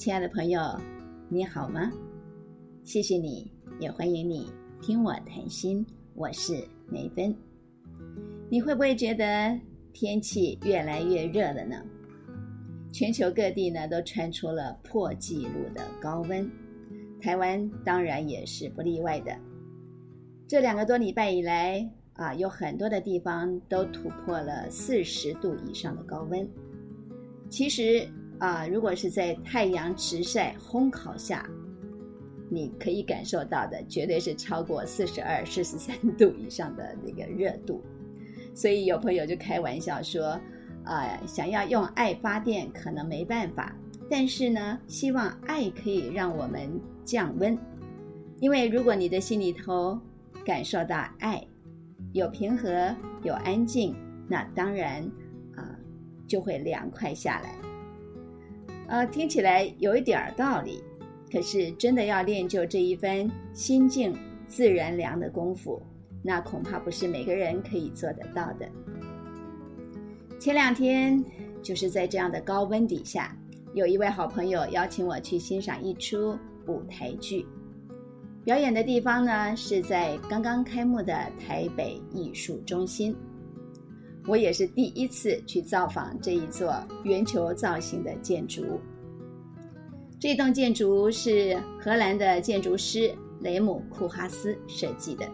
亲爱的朋友，你好吗？谢谢你，也欢迎你听我谈心。我是梅芬。你会不会觉得天气越来越热了呢？全球各地呢都传出了破纪录的高温，台湾当然也是不例外的。这两个多礼拜以来啊，有很多的地方都突破了四十度以上的高温。其实啊，如果是在太阳直晒烘烤下，你可以感受到的绝对是超过四十二、四十三度以上的那个热度。所以有朋友就开玩笑说：“啊，想要用爱发电可能没办法，但是呢，希望爱可以让我们降温。因为如果你的心里头感受到爱，有平和、有安静，那当然啊就会凉快下来。呃，听起来有一点道理，可是真的要练就这一番心静自然凉的功夫。”那恐怕不是每个人可以做得到的。前两天就是在这样的高温底下，有一位好朋友邀请我去欣赏一出舞台剧，表演的地方呢是在刚刚开幕的台北艺术中心。我也是第一次去造访这一座圆球造型的建筑。这栋建筑是荷兰的建筑师雷姆库哈斯设计的。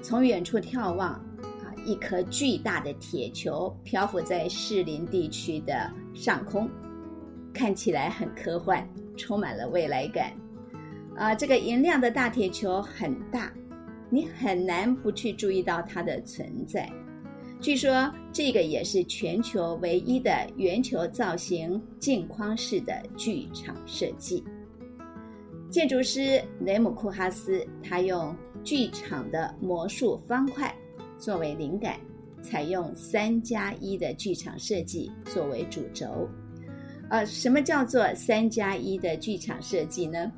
从远处眺望，啊，一颗巨大的铁球漂浮在士林地区的上空，看起来很科幻，充满了未来感。啊，这个银亮的大铁球很大，你很难不去注意到它的存在。据说这个也是全球唯一的圆球造型镜框式的剧场设计。建筑师雷姆库哈斯，他用。剧场的魔术方块作为灵感，采用三加一的剧场设计作为主轴。呃，什么叫做三加一的剧场设计呢？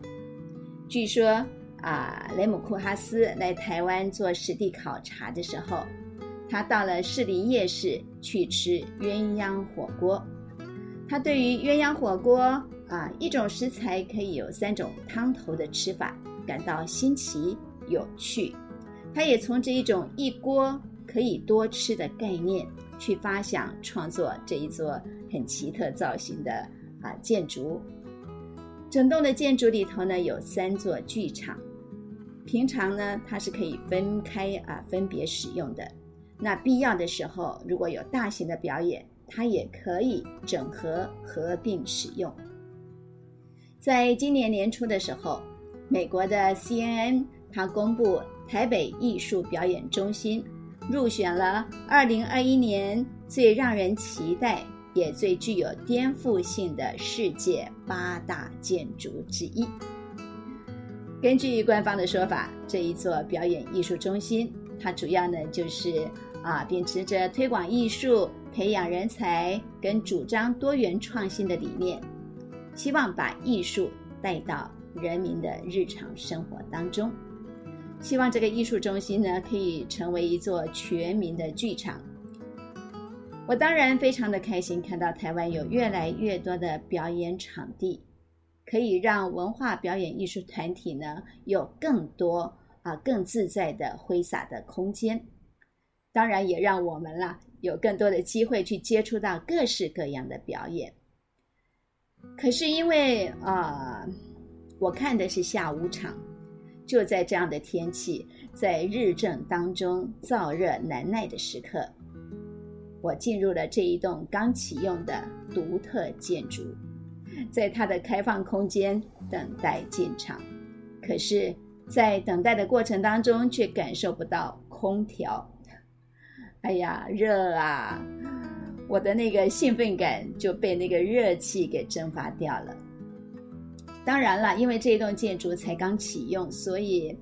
据说啊，雷姆库哈斯来台湾做实地考察的时候，他到了士林夜市去吃鸳鸯火锅。他对于鸳鸯火锅啊，一种食材可以有三种汤头的吃法，感到新奇。有趣，他也从这一种一锅可以多吃的概念去发想创作这一座很奇特造型的啊建筑。整栋的建筑里头呢有三座剧场，平常呢它是可以分开啊分别使用的。那必要的时候，如果有大型的表演，它也可以整合合并使用。在今年年初的时候，美国的 CNN。它公布台北艺术表演中心入选了二零二一年最让人期待也最具有颠覆性的世界八大建筑之一。根据官方的说法，这一座表演艺术中心，它主要呢就是啊秉持着推广艺术、培养人才跟主张多元创新的理念，希望把艺术带到人民的日常生活当中。希望这个艺术中心呢，可以成为一座全民的剧场。我当然非常的开心，看到台湾有越来越多的表演场地，可以让文化表演艺术团体呢有更多啊更自在的挥洒的空间。当然也让我们啦有更多的机会去接触到各式各样的表演。可是因为啊，我看的是下午场。就在这样的天气，在日正当中燥热难耐的时刻，我进入了这一栋刚启用的独特建筑，在它的开放空间等待进场。可是，在等待的过程当中，却感受不到空调。哎呀，热啊！我的那个兴奋感就被那个热气给蒸发掉了。当然了，因为这栋建筑才刚启用，所以，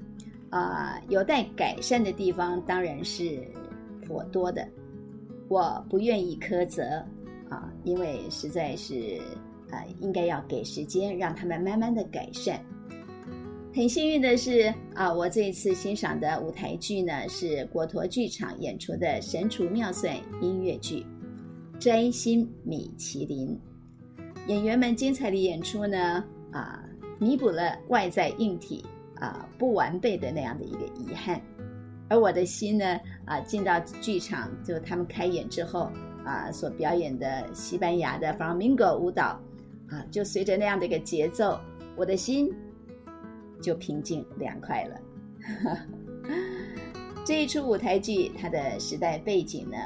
啊，有待改善的地方当然是颇多的。我不愿意苛责，啊，因为实在是，啊，应该要给时间让他们慢慢的改善。很幸运的是，啊，我这一次欣赏的舞台剧呢，是国陀剧场演出的《神厨妙算》音乐剧《摘星米其林》。演员们精彩的演出呢，啊，弥补了外在硬体啊不完备的那样的一个遗憾。而我的心呢，啊，进到剧场，就他们开演之后啊，所表演的西班牙的 Flamingo 舞蹈，啊，就随着那样的一个节奏，我的心就平静凉快了。这一出舞台剧，它的时代背景呢，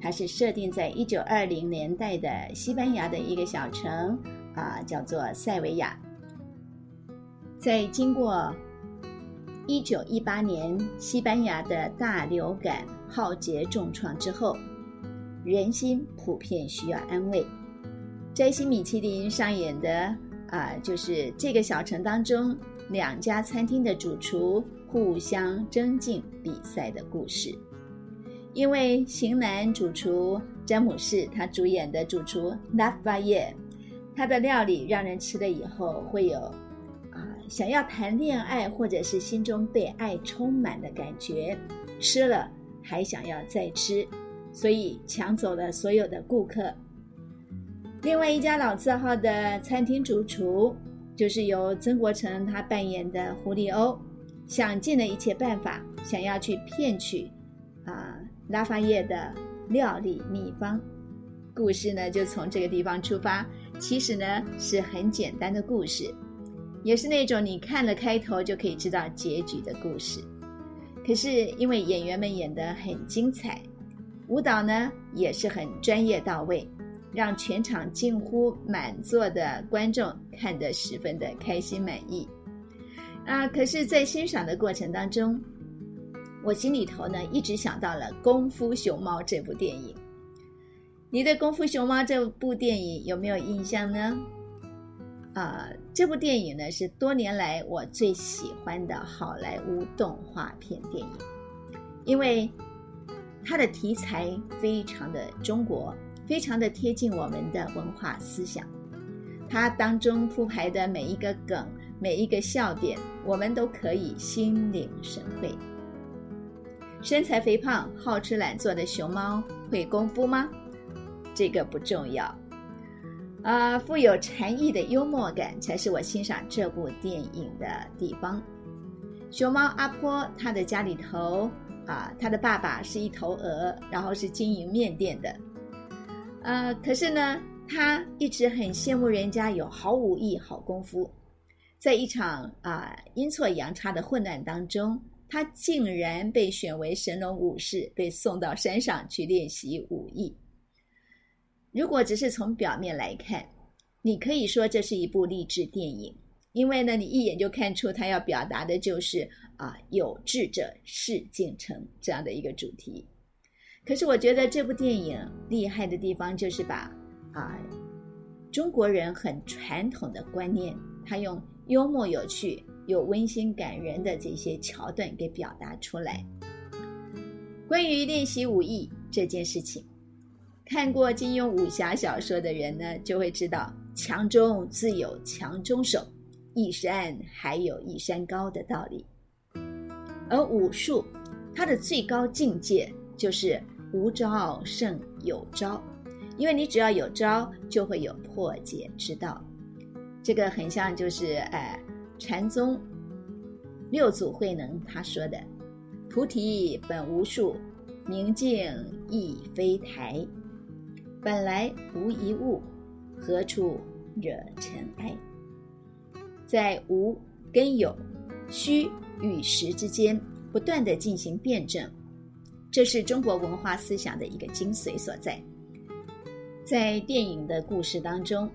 它是设定在一九二零年代的西班牙的一个小城，啊，叫做塞维亚。在经过一九一八年西班牙的大流感浩劫重创之后，人心普遍需要安慰。摘星米其林上演的啊，就是这个小城当中两家餐厅的主厨。互相争竞比赛的故事，因为型男主厨詹姆士他主演的主厨拉法耶，他的料理让人吃了以后会有啊想要谈恋爱或者是心中被爱充满的感觉，吃了还想要再吃，所以抢走了所有的顾客。另外一家老字号的餐厅主厨就是由曾国成他扮演的胡里欧。想尽了一切办法，想要去骗取啊拉法叶的料理秘方。故事呢就从这个地方出发，其实呢是很简单的故事，也是那种你看了开头就可以知道结局的故事。可是因为演员们演得很精彩，舞蹈呢也是很专业到位，让全场近乎满座的观众看得十分的开心满意。啊！可是，在欣赏的过程当中，我心里头呢，一直想到了《功夫熊猫》这部电影。你对《功夫熊猫》这部电影有没有印象呢？啊，这部电影呢，是多年来我最喜欢的好莱坞动画片电影，因为它的题材非常的中国，非常的贴近我们的文化思想。它当中铺排的每一个梗。每一个笑点，我们都可以心领神会。身材肥胖、好吃懒做的熊猫会功夫吗？这个不重要。啊，富有禅意的幽默感才是我欣赏这部电影的地方。熊猫阿坡，他的家里头啊，他的爸爸是一头鹅，然后是经营面店的。呃，可是呢，他一直很羡慕人家有好武艺、好功夫。在一场啊阴错阳差的混乱当中，他竟然被选为神龙武士，被送到山上去练习武艺。如果只是从表面来看，你可以说这是一部励志电影，因为呢，你一眼就看出他要表达的就是啊有志者事竟成这样的一个主题。可是我觉得这部电影厉害的地方就是把啊中国人很传统的观念，他用。幽默有趣、有温馨感人的这些桥段给表达出来。关于练习武艺这件事情，看过金庸武侠小说的人呢，就会知道“强中自有强中手，一山还有一山高”的道理。而武术，它的最高境界就是无招胜有招，因为你只要有招，就会有破解之道。这个很像，就是呃，禅宗六祖慧能他说的：“菩提本无树，明镜亦非台，本来无一物，何处惹尘埃？”在无跟有、虚与实之间不断的进行辩证，这是中国文化思想的一个精髓所在。在电影的故事当中。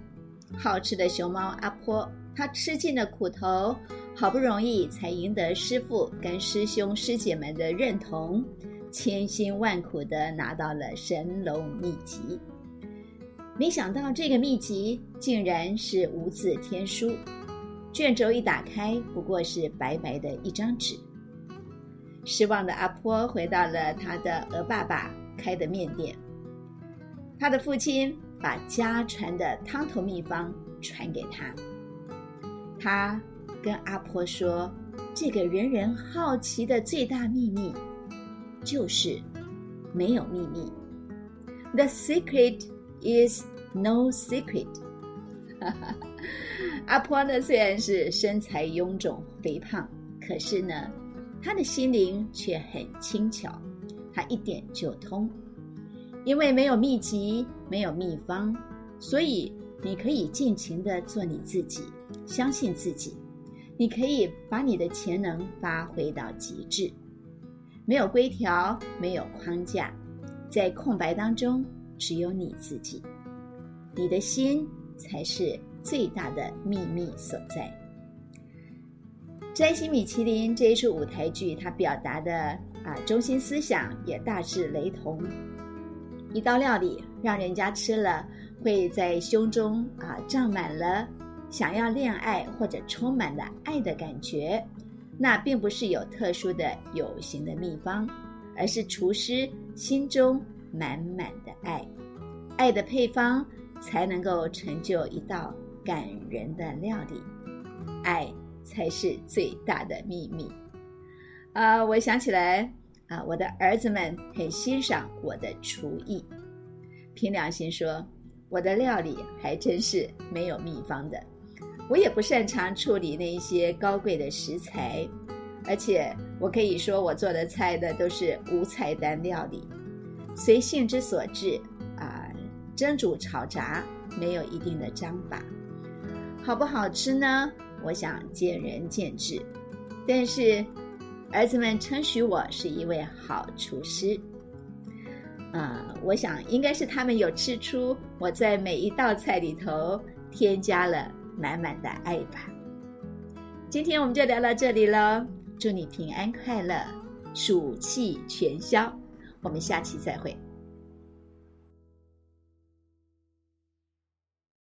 好吃的熊猫阿坡，他吃尽了苦头，好不容易才赢得师傅跟师兄师姐们的认同，千辛万苦的拿到了神龙秘籍。没想到这个秘籍竟然是无字天书，卷轴一打开，不过是白白的一张纸。失望的阿坡回到了他的鹅爸爸开的面店，他的父亲。把家传的汤头秘方传给他，他跟阿婆说：“这个人人好奇的最大秘密，就是没有秘密。The secret is no secret。阿婆呢，虽然是身材臃肿肥胖，可是呢，他的心灵却很轻巧，他一点就通。因为没有秘籍，没有秘方，所以你可以尽情的做你自己，相信自己。你可以把你的潜能发挥到极致。没有规条，没有框架，在空白当中，只有你自己。你的心才是最大的秘密所在。《摘星米其林》这一出舞台剧，它表达的啊中心思想也大致雷同。一道料理让人家吃了会在胸中啊胀满了想要恋爱或者充满了爱的感觉，那并不是有特殊的有形的秘方，而是厨师心中满满的爱，爱的配方才能够成就一道感人的料理，爱才是最大的秘密。啊，我想起来。啊，我的儿子们很欣赏我的厨艺。凭良心说，我的料理还真是没有秘方的。我也不擅长处理那一些高贵的食材，而且我可以说，我做的菜的都是无菜单料理，随性之所至啊，蒸煮炒炸，没有一定的章法。好不好吃呢？我想见仁见智，但是。儿子们称许我是一位好厨师，啊，我想应该是他们有吃出我在每一道菜里头添加了满满的爱吧。今天我们就聊到这里了，祝你平安快乐，暑气全消，我们下期再会。